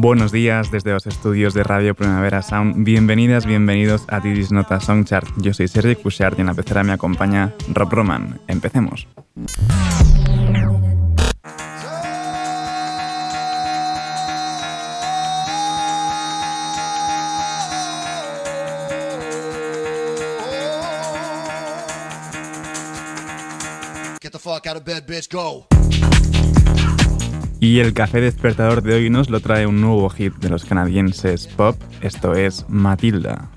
Buenos días desde los estudios de Radio Primavera Sound. Bienvenidas, bienvenidos a Didis Nota Songchart. Yo soy Sergi Cushart y en la pecera me acompaña Rob Roman. Empecemos. Get the fuck out of bed, bitch, go. Y el café despertador de hoy nos lo trae un nuevo hit de los canadienses pop, esto es Matilda.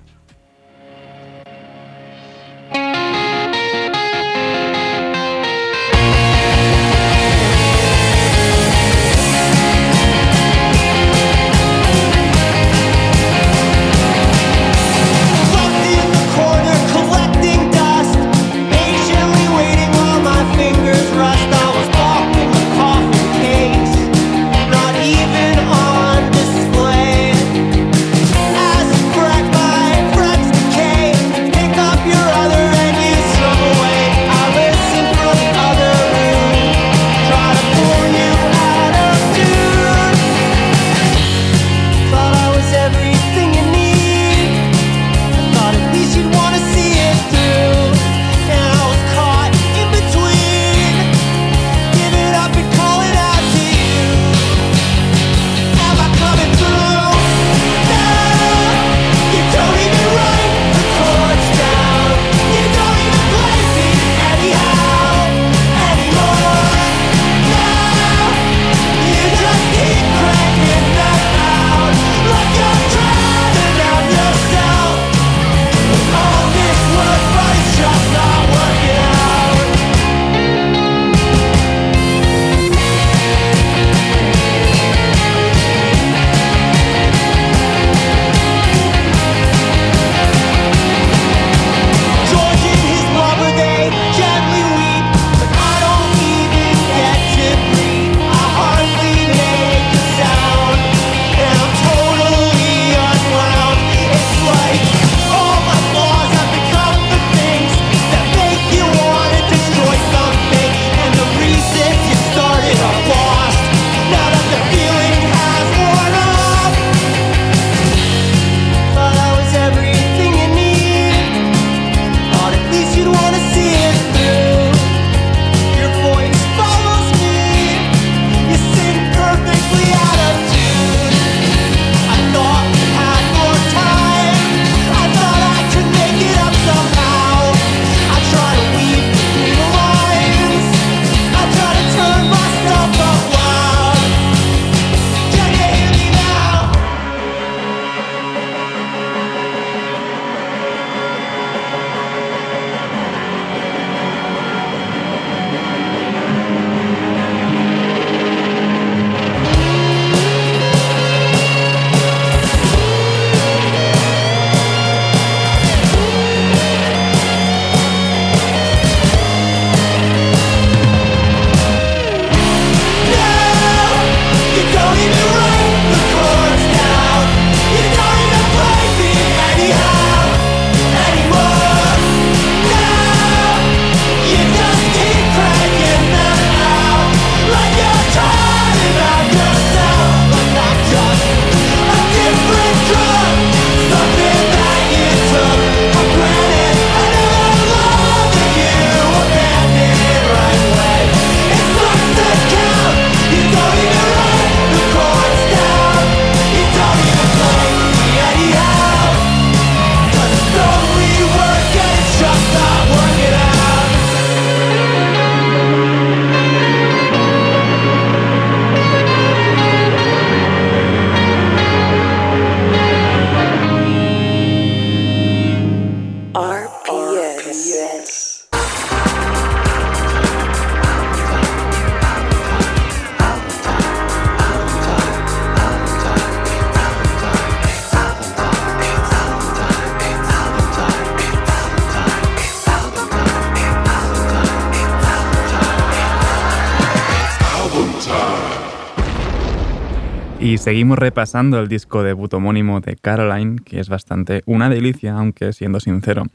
Seguimos repasando el disco debut homónimo de Caroline, que es bastante una delicia, aunque siendo sincero,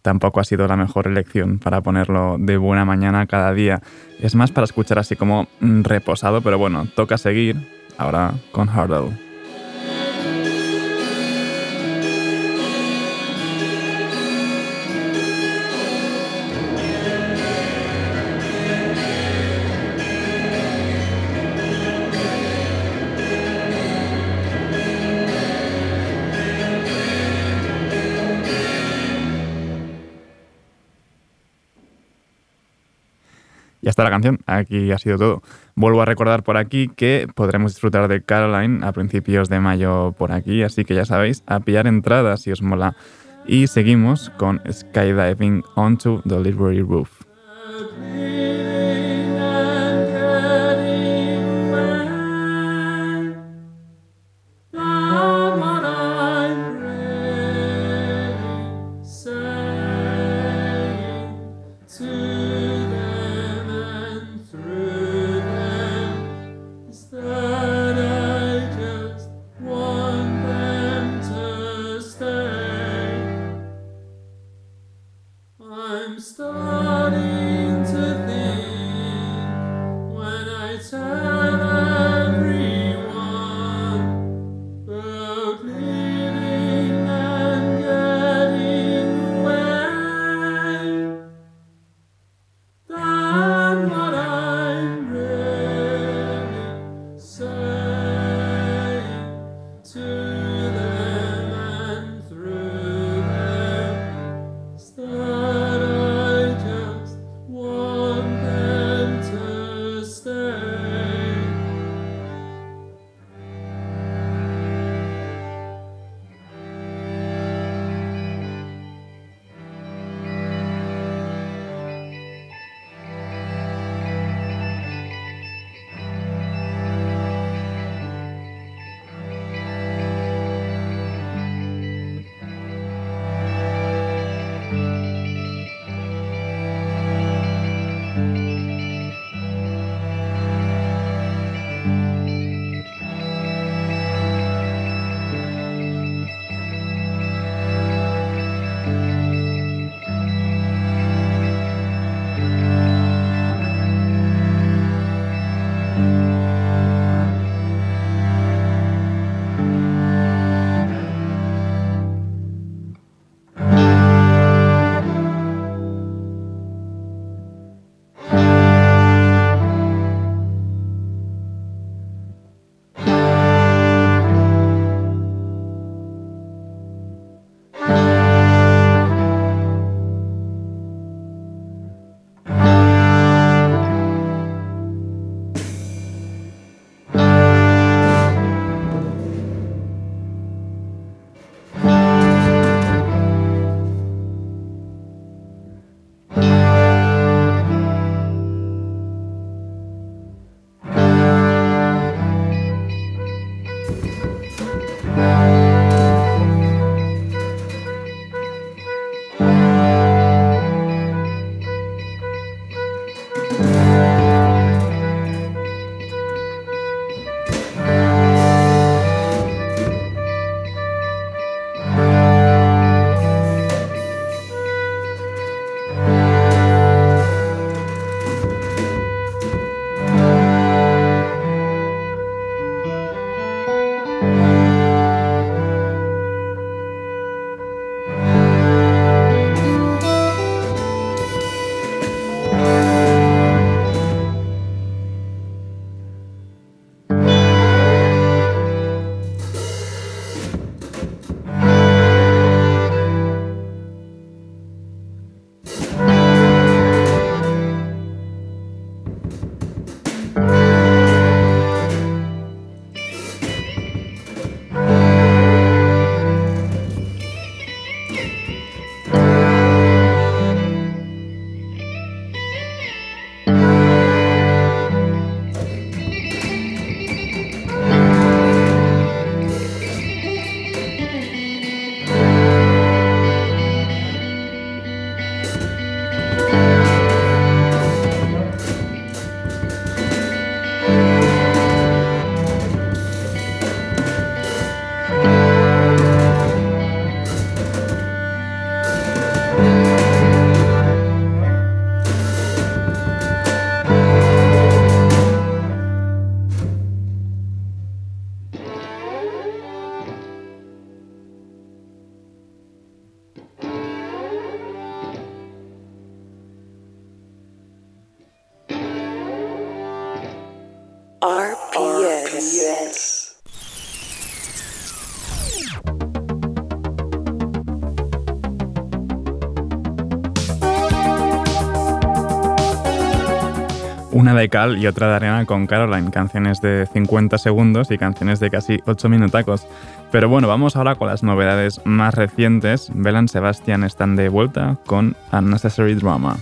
tampoco ha sido la mejor elección para ponerlo de buena mañana cada día. Es más para escuchar así como mm, reposado, pero bueno, toca seguir ahora con Hurdle. Está la canción, aquí ha sido todo. Vuelvo a recordar por aquí que podremos disfrutar de Caroline a principios de mayo por aquí, así que ya sabéis, a pillar entradas si os mola. Y seguimos con Skydiving Onto the Library Roof. Una de cal y otra de arena con Caroline, canciones de 50 segundos y canciones de casi 8 minutacos. Pero bueno, vamos ahora con las novedades más recientes. Belan Sebastian están de vuelta con Unnecessary Drama.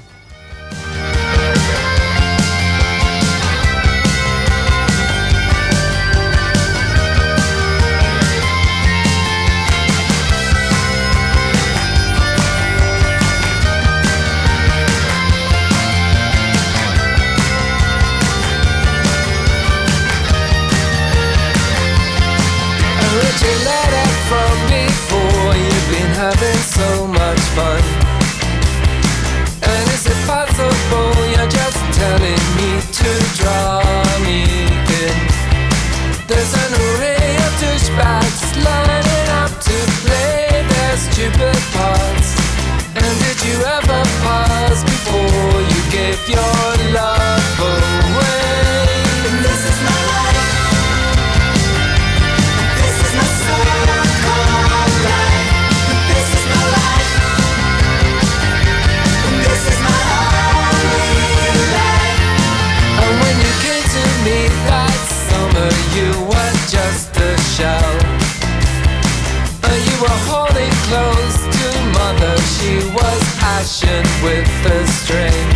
with a string.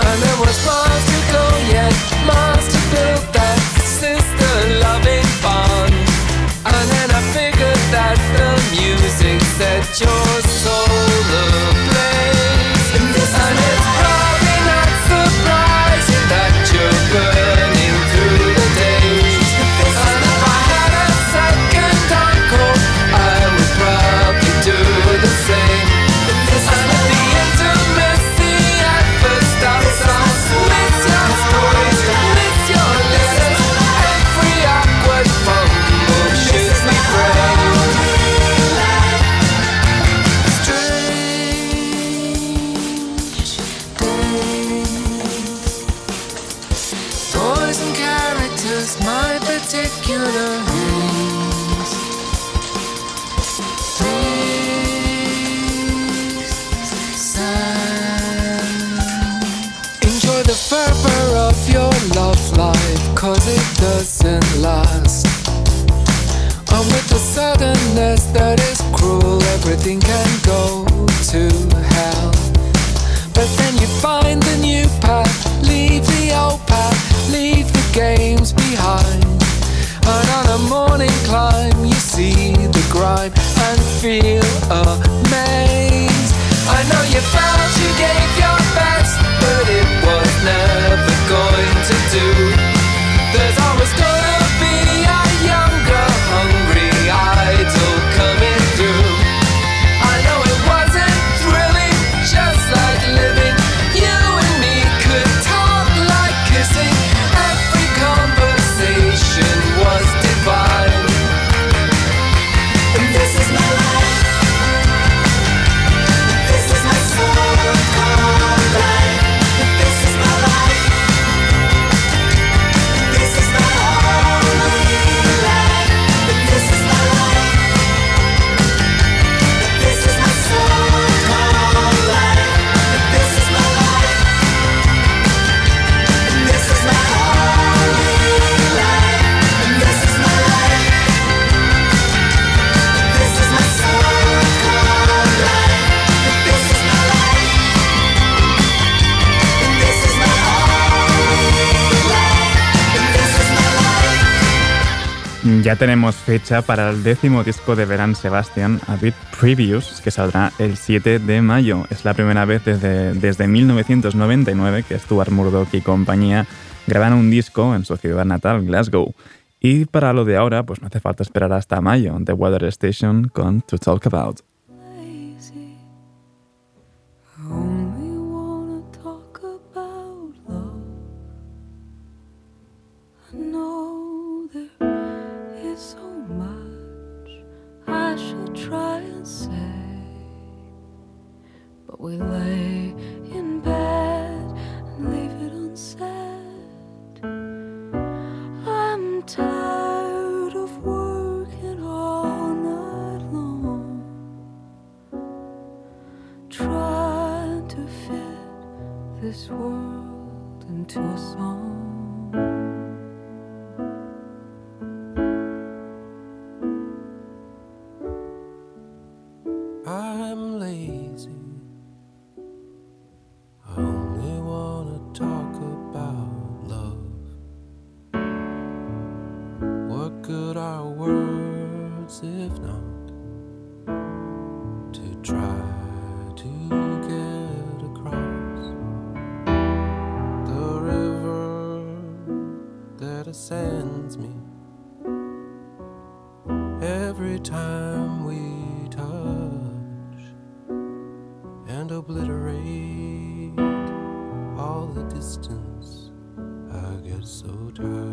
And there was miles to go yet, miles to build that sister loving bond. And then I figured that the music set your soul ablaze. Ya tenemos fecha para el décimo disco de Verán Sebastian, A Bit Previous, que saldrá el 7 de mayo. Es la primera vez desde, desde 1999 que Stuart Murdoch y compañía graban un disco en su ciudad natal, Glasgow. Y para lo de ahora, pues no hace falta esperar hasta mayo, The Weather Station con To Talk About. we lay in bed and leave it unsaid. I'm tired of working all night long, trying to fit this world into a song. Ascends me every time we touch and obliterate all the distance. I get so tired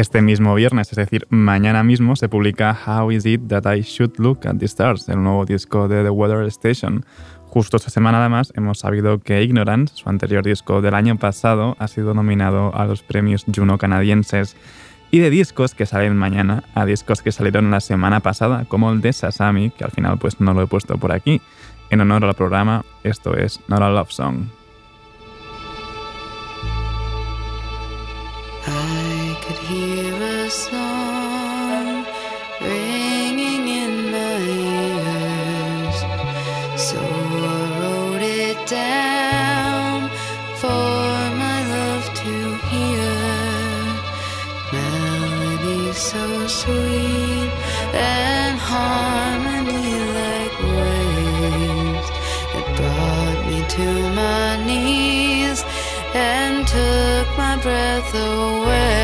Este mismo viernes, es decir, mañana mismo, se publica How Is It That I Should Look at the Stars, el nuevo disco de The Weather Station. Justo esta semana además hemos sabido que Ignorance, su anterior disco del año pasado, ha sido nominado a los premios Juno canadienses. Y de discos que salen mañana a discos que salieron la semana pasada, como el de Sasami, que al final pues no lo he puesto por aquí. En honor al programa, esto es Not a Love Song. Breath away.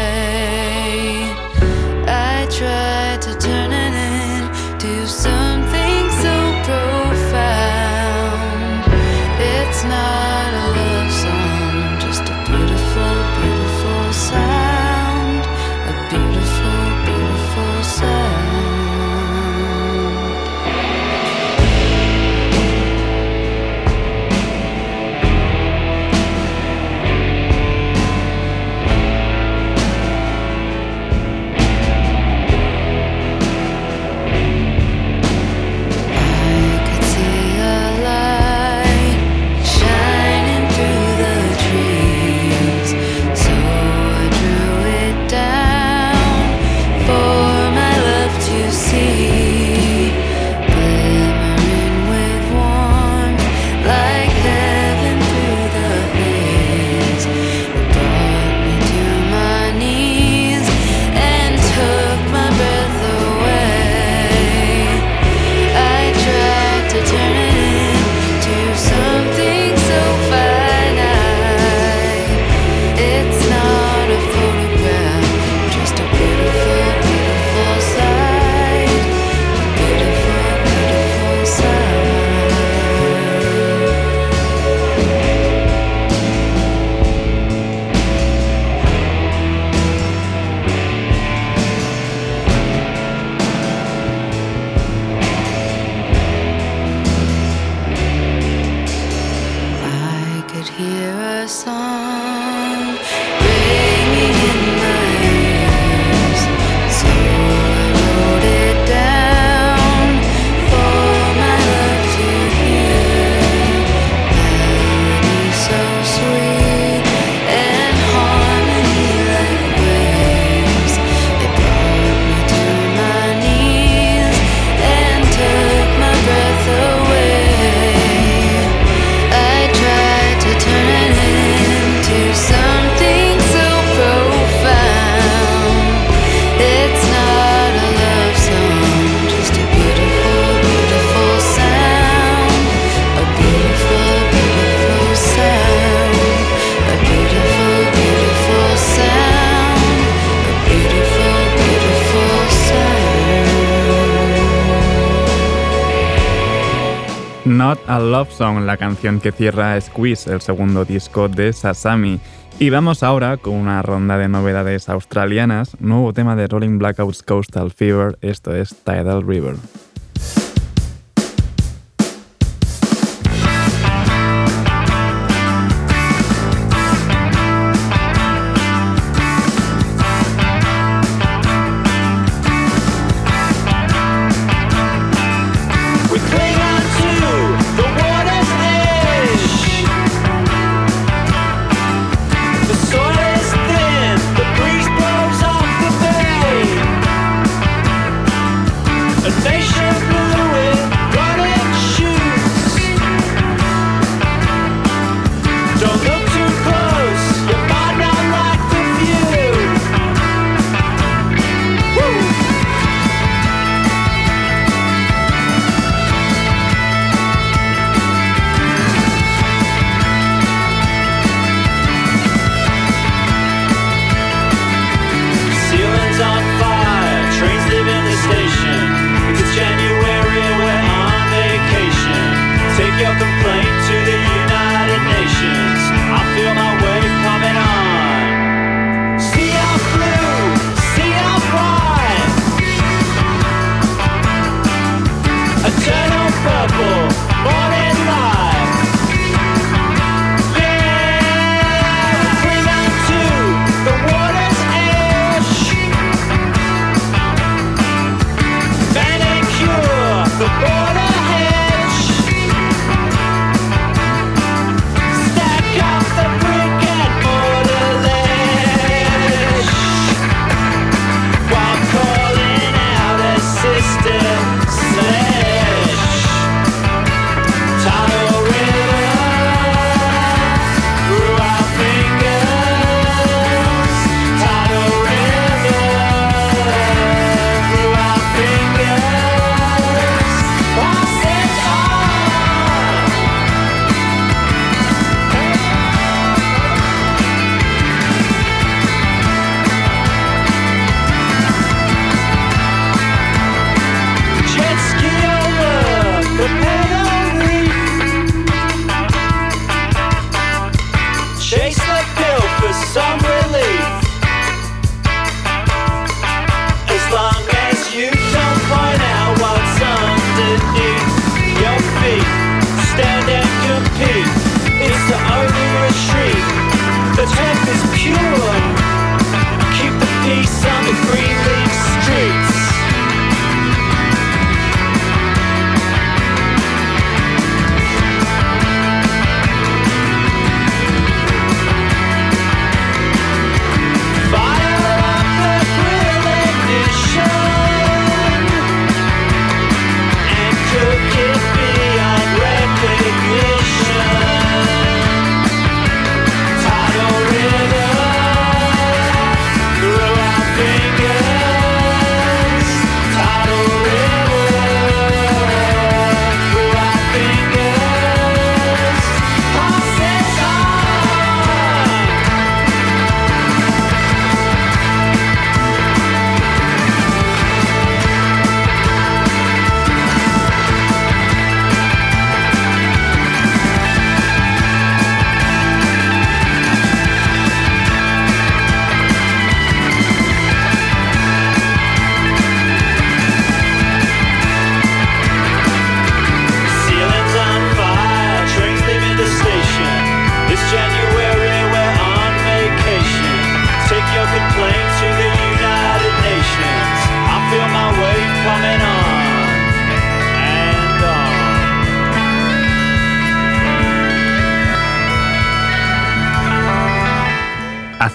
Not a Love Song, la canción que cierra Squeeze, el segundo disco de Sasami. Y vamos ahora con una ronda de novedades australianas, nuevo tema de Rolling Blackouts Coastal Fever, esto es Tidal River.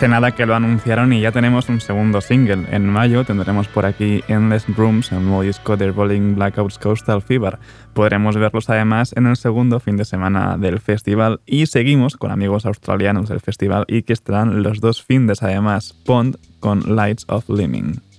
nada que lo anunciaron y ya tenemos un segundo single. En mayo tendremos por aquí Endless Rooms, el nuevo disco de Rolling Blackouts Coastal Fever. Podremos verlos además en el segundo fin de semana del festival y seguimos con amigos australianos del festival y que estarán los dos fines además, Pond con Lights of Liming.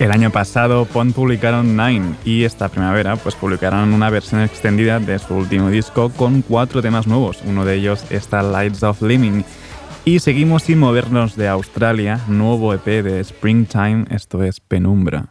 El año pasado Pond publicaron Nine y esta primavera pues publicaron una versión extendida de su último disco con cuatro temas nuevos. Uno de ellos está Lights of Living. Y seguimos sin movernos de Australia, nuevo EP de Springtime, esto es Penumbra.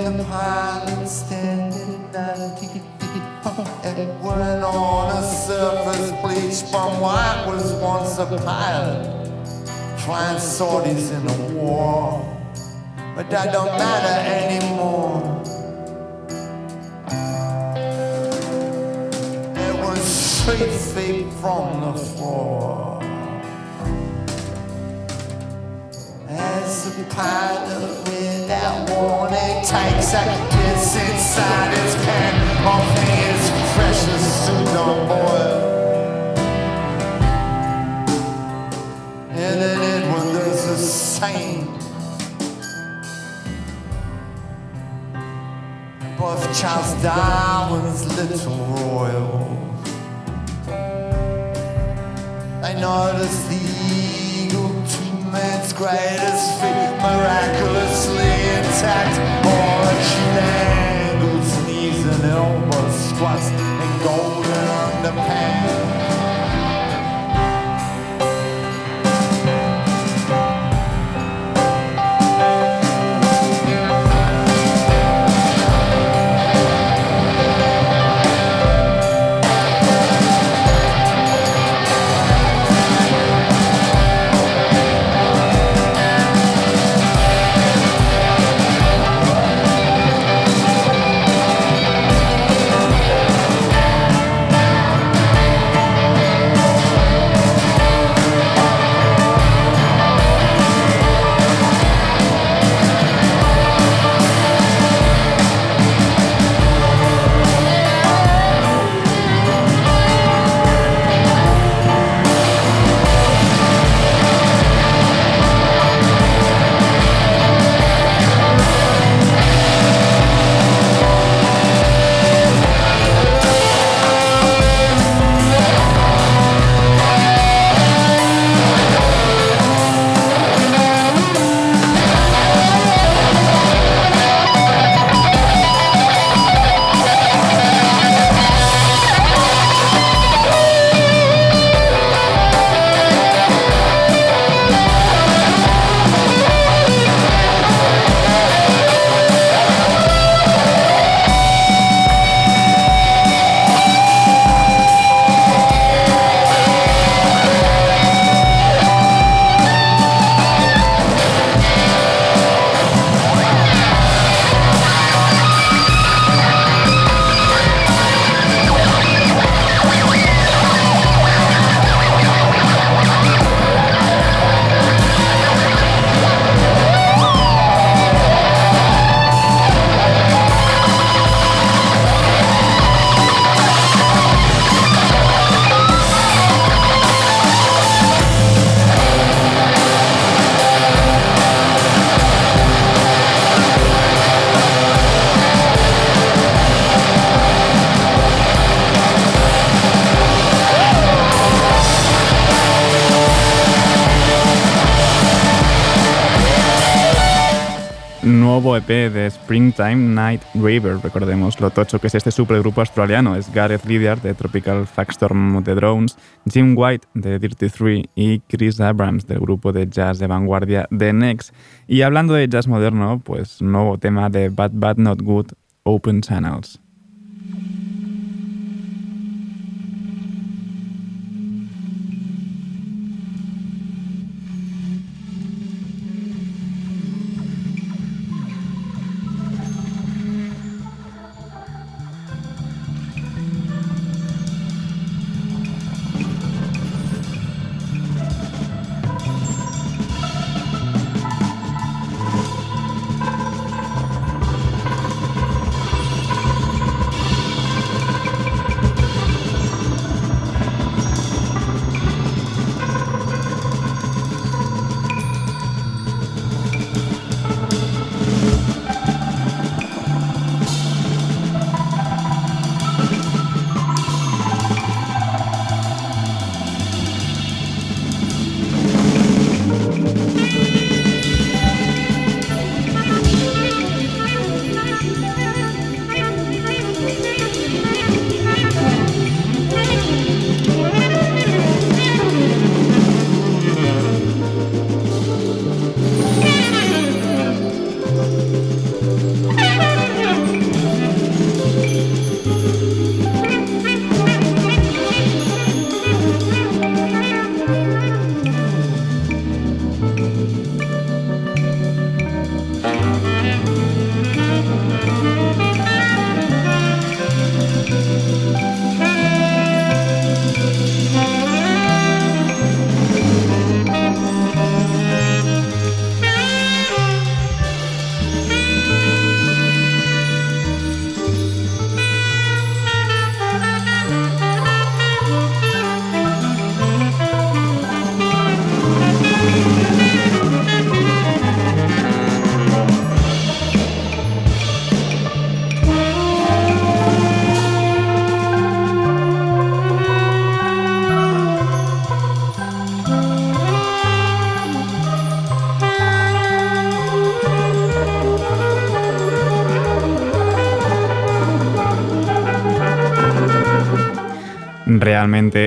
And the pilot standing ninety and when on a surface bleached from what was once a pilot, flying sorties in a war. But that don't matter anymore. It was three feet from the floor. some kind of wind that warning takes a gets inside its pen. All things precious soon no more. And then it wonders the same. Both Charles Darwin's little royal. They notice the greatest feat, miraculously intact. All the angles, knees and elbows, squats and golden underpants. De Springtime Night River, recordemos lo tocho que es este supergrupo australiano. Es Gareth Lydiard de Tropical Fagstorm The Drones, Jim White de Dirty Three y Chris Abrams del grupo de jazz de vanguardia The Next. Y hablando de jazz moderno, pues nuevo tema de Bad Bad Not Good, Open Channels.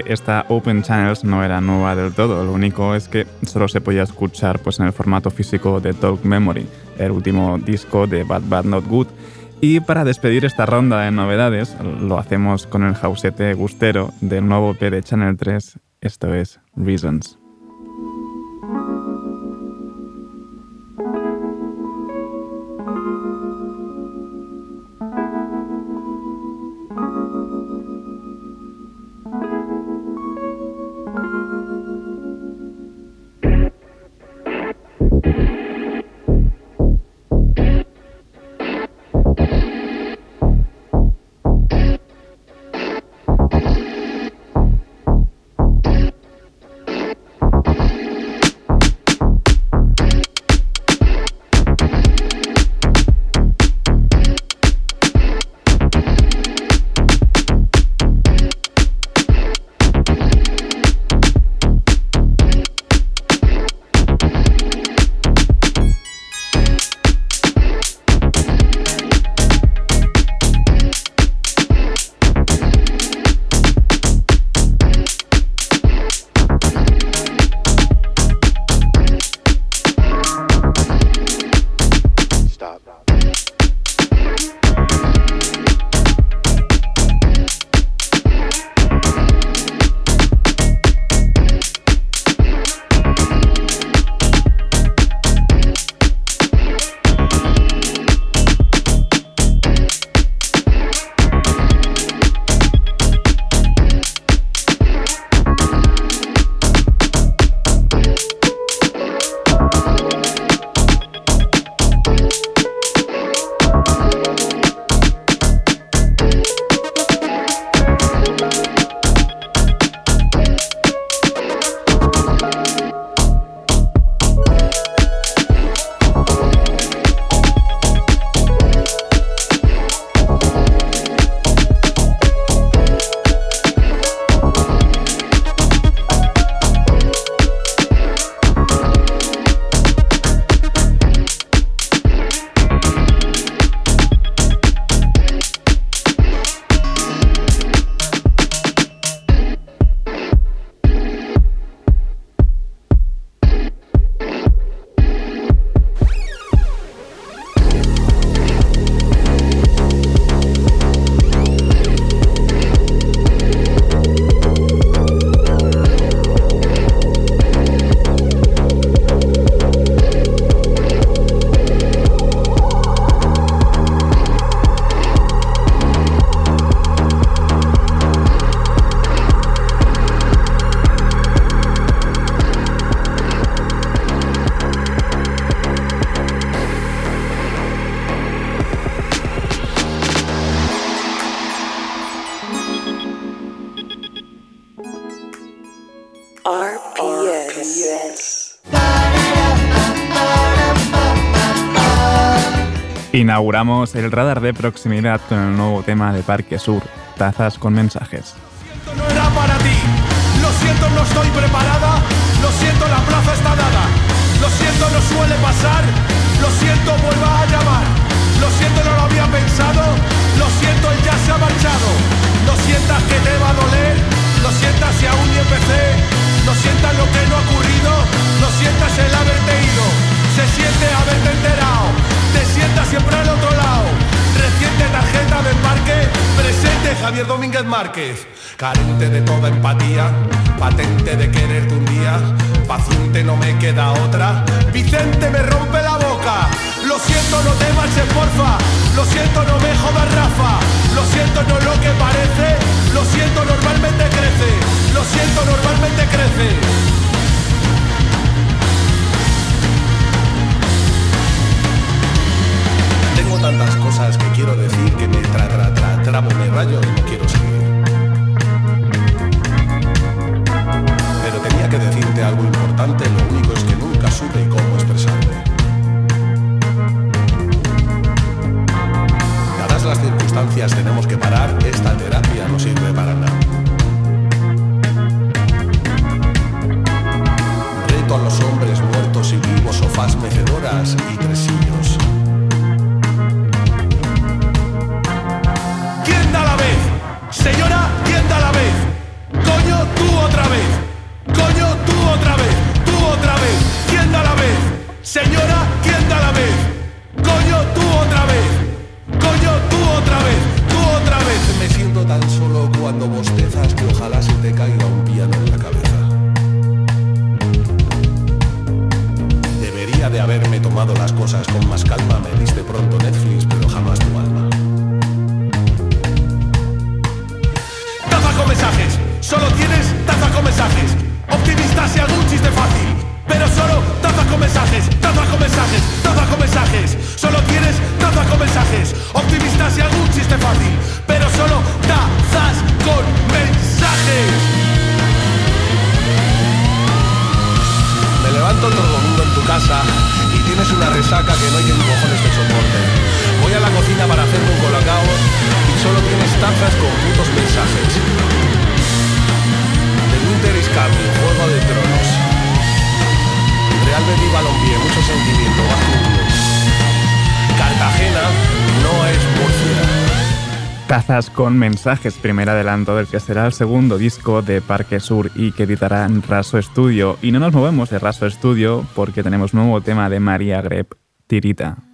Esta Open Channels no era nueva del todo, lo único es que solo se podía escuchar pues, en el formato físico de Talk Memory, el último disco de Bad Bad Not Good. Y para despedir esta ronda de novedades, lo hacemos con el jausete gustero del nuevo P de Channel 3, esto es Reasons. RPS. Inauguramos el radar de proximidad con el nuevo tema de Parque Sur, tazas con mensajes. Lo siento, no era para ti. Lo siento, no estoy preparada. Lo siento, la plaza está dada. Lo siento, no suele pasar. Lo siento, vuelva a llamar. Lo siento, no lo había pensado. Lo siento, él ya se ha marchado. Lo sientas que te va a doler. Lo sientas si aún ni empecé. No sientas lo que no ha ocurrido. No sientas el haberte ido. Se siente haberte enterado. Te sientas siempre al otro lado. Reciente tarjeta de parque. Presente Javier Domínguez Márquez. Carente de toda empatía. Patente de quererte un día. Paciente no me queda otra. Vicente me rompe la boca. Lo siento, no te marches, porfa. Lo siento, no me jodas, Rafa. Lo siento, no es lo que parece. Lo siento, normalmente crece. Lo siento, normalmente crece. Tengo tantas cosas que quiero decir que me tra tra tra trabo me rayo y no quiero seguir. Pero tenía que decirte algo importante, lo único es que nunca supe cómo expresarme. Tenemos que parar, esta terapia no sirve para nada. Reto a los hombres muertos y vivos, sofás mecedoras y tresillos. ¿Quién da la vez? Señora, ¿quién da la vez? Coño, tú otra vez. Coño, tú otra vez. Tú otra vez. ¿Quién da la vez? Señora, ¿quién da la vez? Con mensajes, primer adelanto del que será el segundo disco de Parque Sur y que editará en Raso Studio. Y no nos movemos de Raso Studio porque tenemos nuevo tema de María Grep, Tirita.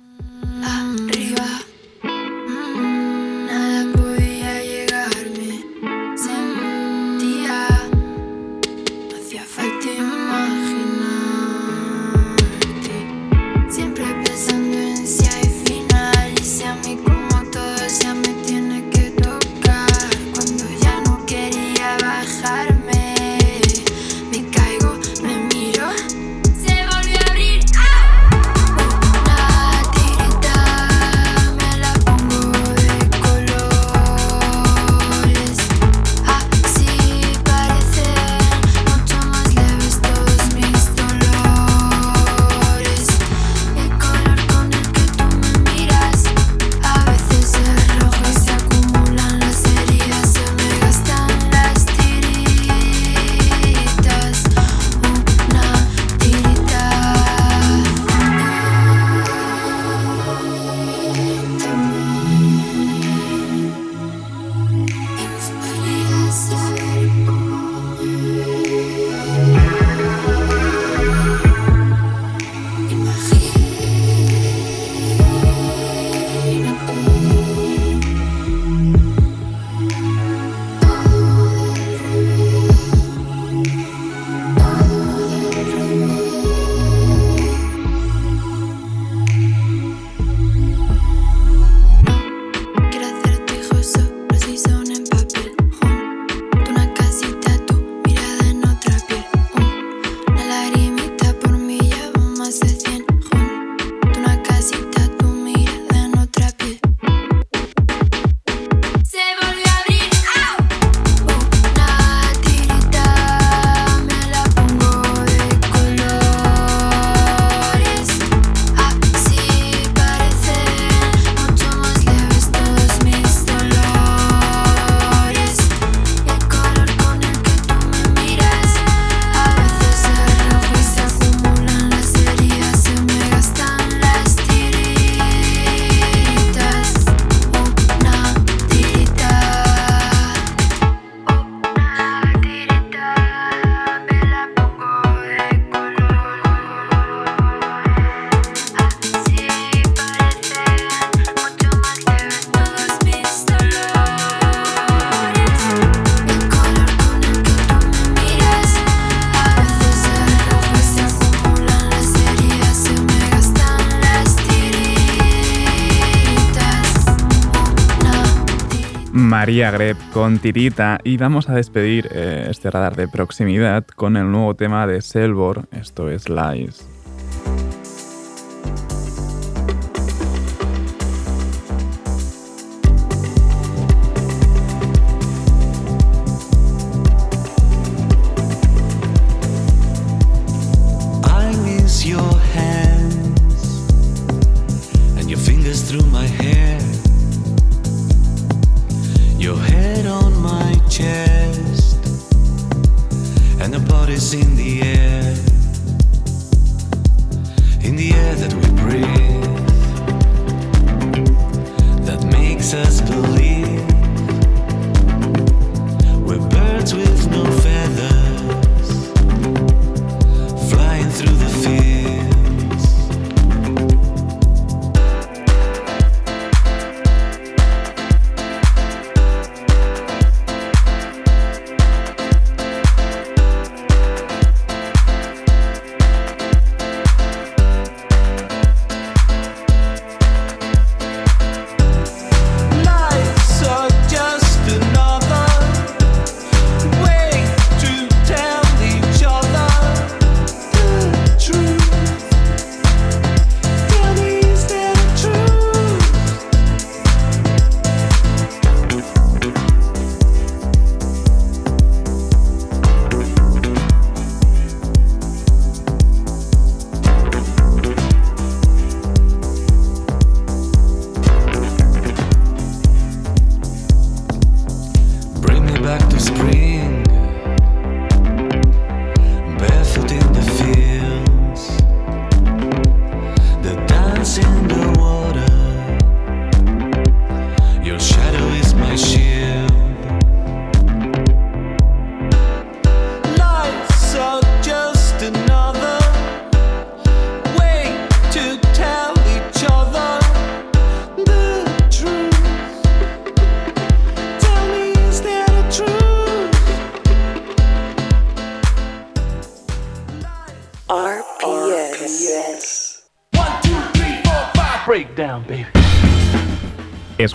María Greb con Tirita y vamos a despedir eh, este radar de proximidad con el nuevo tema de Selvor, esto es Lies.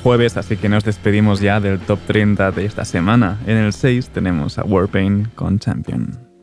jueves, así que nos despedimos ya del top 30 de esta semana. En el 6 tenemos a Warpaint con Champion.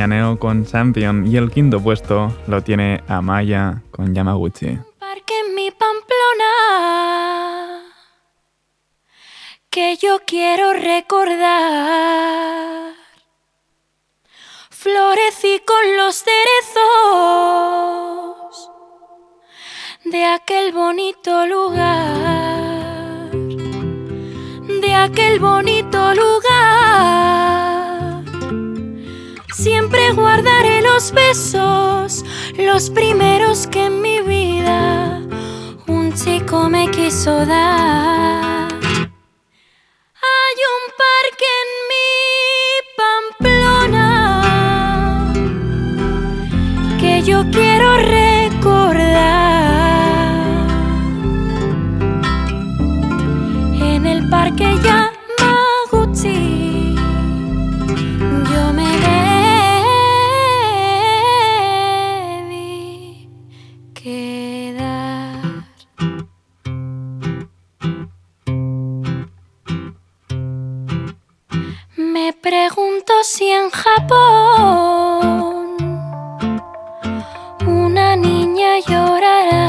Mañaneo con Champion y el quinto puesto lo tiene Amaya con Yamaguchi. parque en mi Pamplona que yo quiero recordar. Florecí con los cerezos de aquel bonito lugar, de aquel bonito lugar. Siempre guardaré los besos, los primeros que en mi vida un chico me quiso dar. Hay un parque en mi Pamplona que yo quiero en Japón. Una niña llorará.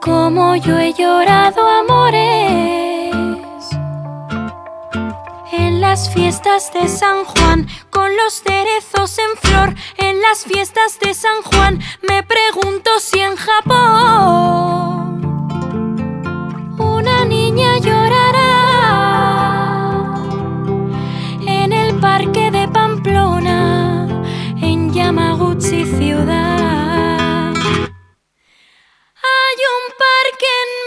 Como yo he llorado amores. En las fiestas de San Juan con los cerezos en flor. En las fiestas de San Juan me pregunto si en Japón parque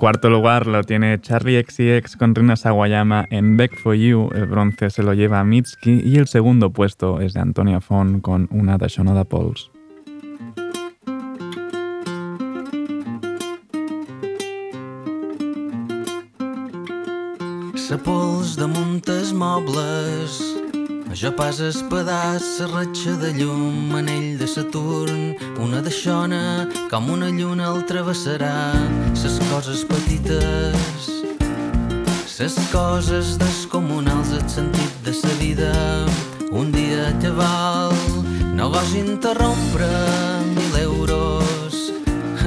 cuarto lugar lo tiene Charlie XCX con Rina Sawayama en Back for You. El bronce se lo lleva Mitski y el segundo puesto es de Antonia Font con una de Shonada jo pas espedàs sa ratxa de llum anell de Saturn una de xona com una lluna el travessarà. Ses coses petites ses coses descomunals el sentit de sa vida. Un dia te val no vols interrompre mil euros.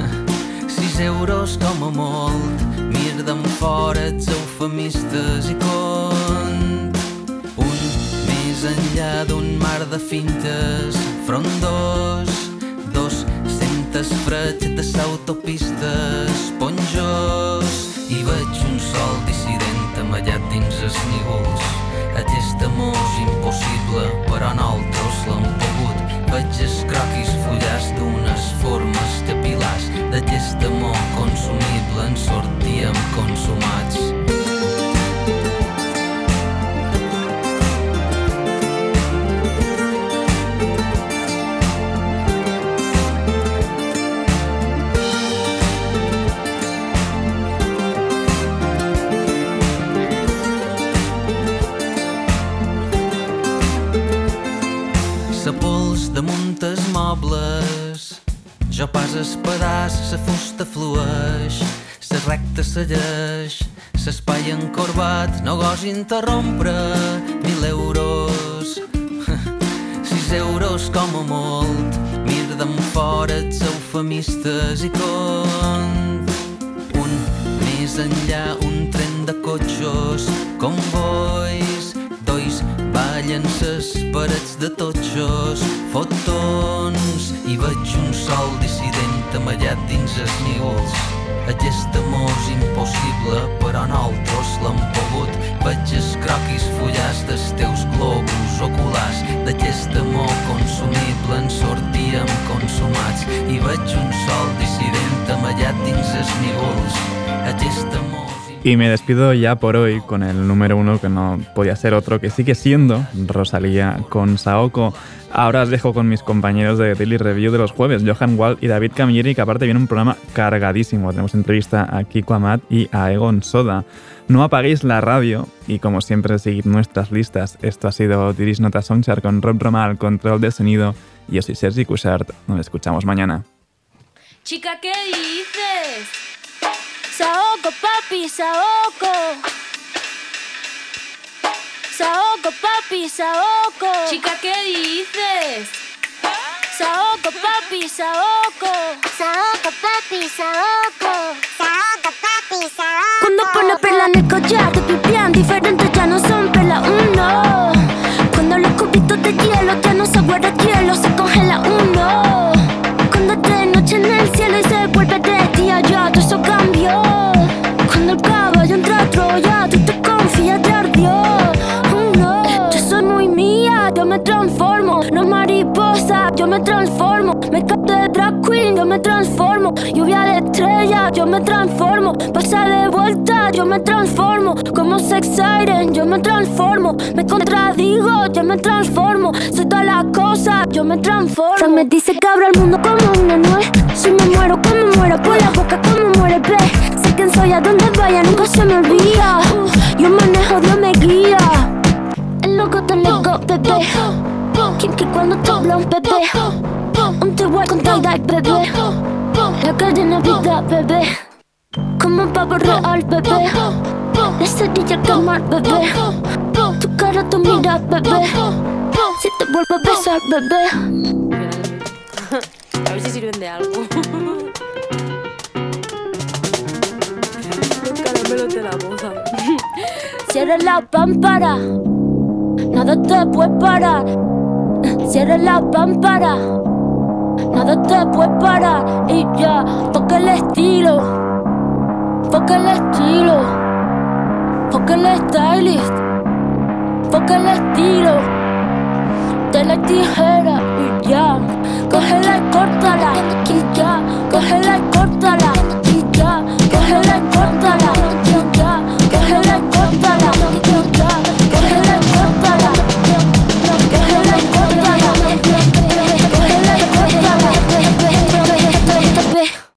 Sis euros com a molt mir d'en fora els eufemistes i un enllà d'un mar de fintes. Frondós dos centes freds de s'autopistes. Ponjós i veig un sol dissident amallat dins els nívols aquest amor impossible però nosaltres l'hem pogut. Veig els croquis fullars d'unes formes capilars d'aquest amor consumible en sortíem consumats segueix l'espai encorbat no gos interrompre mil euros. Sis euros com a molt mir d'en fora els eufemistes i cont. Un més enllà un tren de cotxos convois dois ballen ses parets de totxos fotons i veig un sol dissident amallat dins els nívols aquest amor és impossible però nosaltres l'hem pogut. Veig els croquis fullars dels teus globus oculars d'aquest amor consumible. En sortíem consumats i veig un sol dissident amallat dins els nívols aquest amor Y me despido ya por hoy con el número uno que no podía ser otro, que sigue siendo Rosalía con Saoko. Ahora os dejo con mis compañeros de Daily Review de los jueves, Johan Wall y David Camilleri, que aparte viene un programa cargadísimo. Tenemos entrevista a Kiko Amat y a Egon Soda. No apaguéis la radio y como siempre seguid nuestras listas. Esto ha sido Diris Nota Songchart con Rob Roma al control de sonido. Yo soy Sergi Cushart. Nos escuchamos mañana. Chica, ¿qué dices? Saoko, papi, Saoko. Saoko, papi, Saoko. Chica, ¿qué dices? Saoko, papi, Saoko. Saoko, papi, Saoko. Saoko, papi, Saoko. Cuando pone perla en el collar, te pipián diferentes ya no son perla uno. Yo me transformo. Pasa de vuelta, yo me transformo. Como sex siren, yo me transformo. Me contradigo, yo me transformo. Soy todas las cosas, yo me transformo. Fran me dice que abro el mundo como una nuez. Si me muero, como muero, por la boca, como muere, ve. Sé quién soy, a donde vaya, nunca se me olvida. Yo manejo, Dios me guía. El loco te loco, bebé. Kinky cuando te habla un bebé. Un te con tie-dye, bebé. La cadena vida, bebé. Como un pavo real, bebé. La cerilla que mal, bebé. Tu cara, tu mira, bebé. Si te vuelvo a besar, bebé. A ver si sirven de algo. Los caramelos de la boca. Cierra la pámpara. Nada te puede parar. Cierra la pámpara. Nada te puede parar y ya. Toca el estilo. Toca el estilo. Toca el stylist. Toca el estilo. De la tijera y ya. Cógela y córtala y ya. Cógela y córtala y ya. Cógela y córtala y ya. Cógela y córtala y.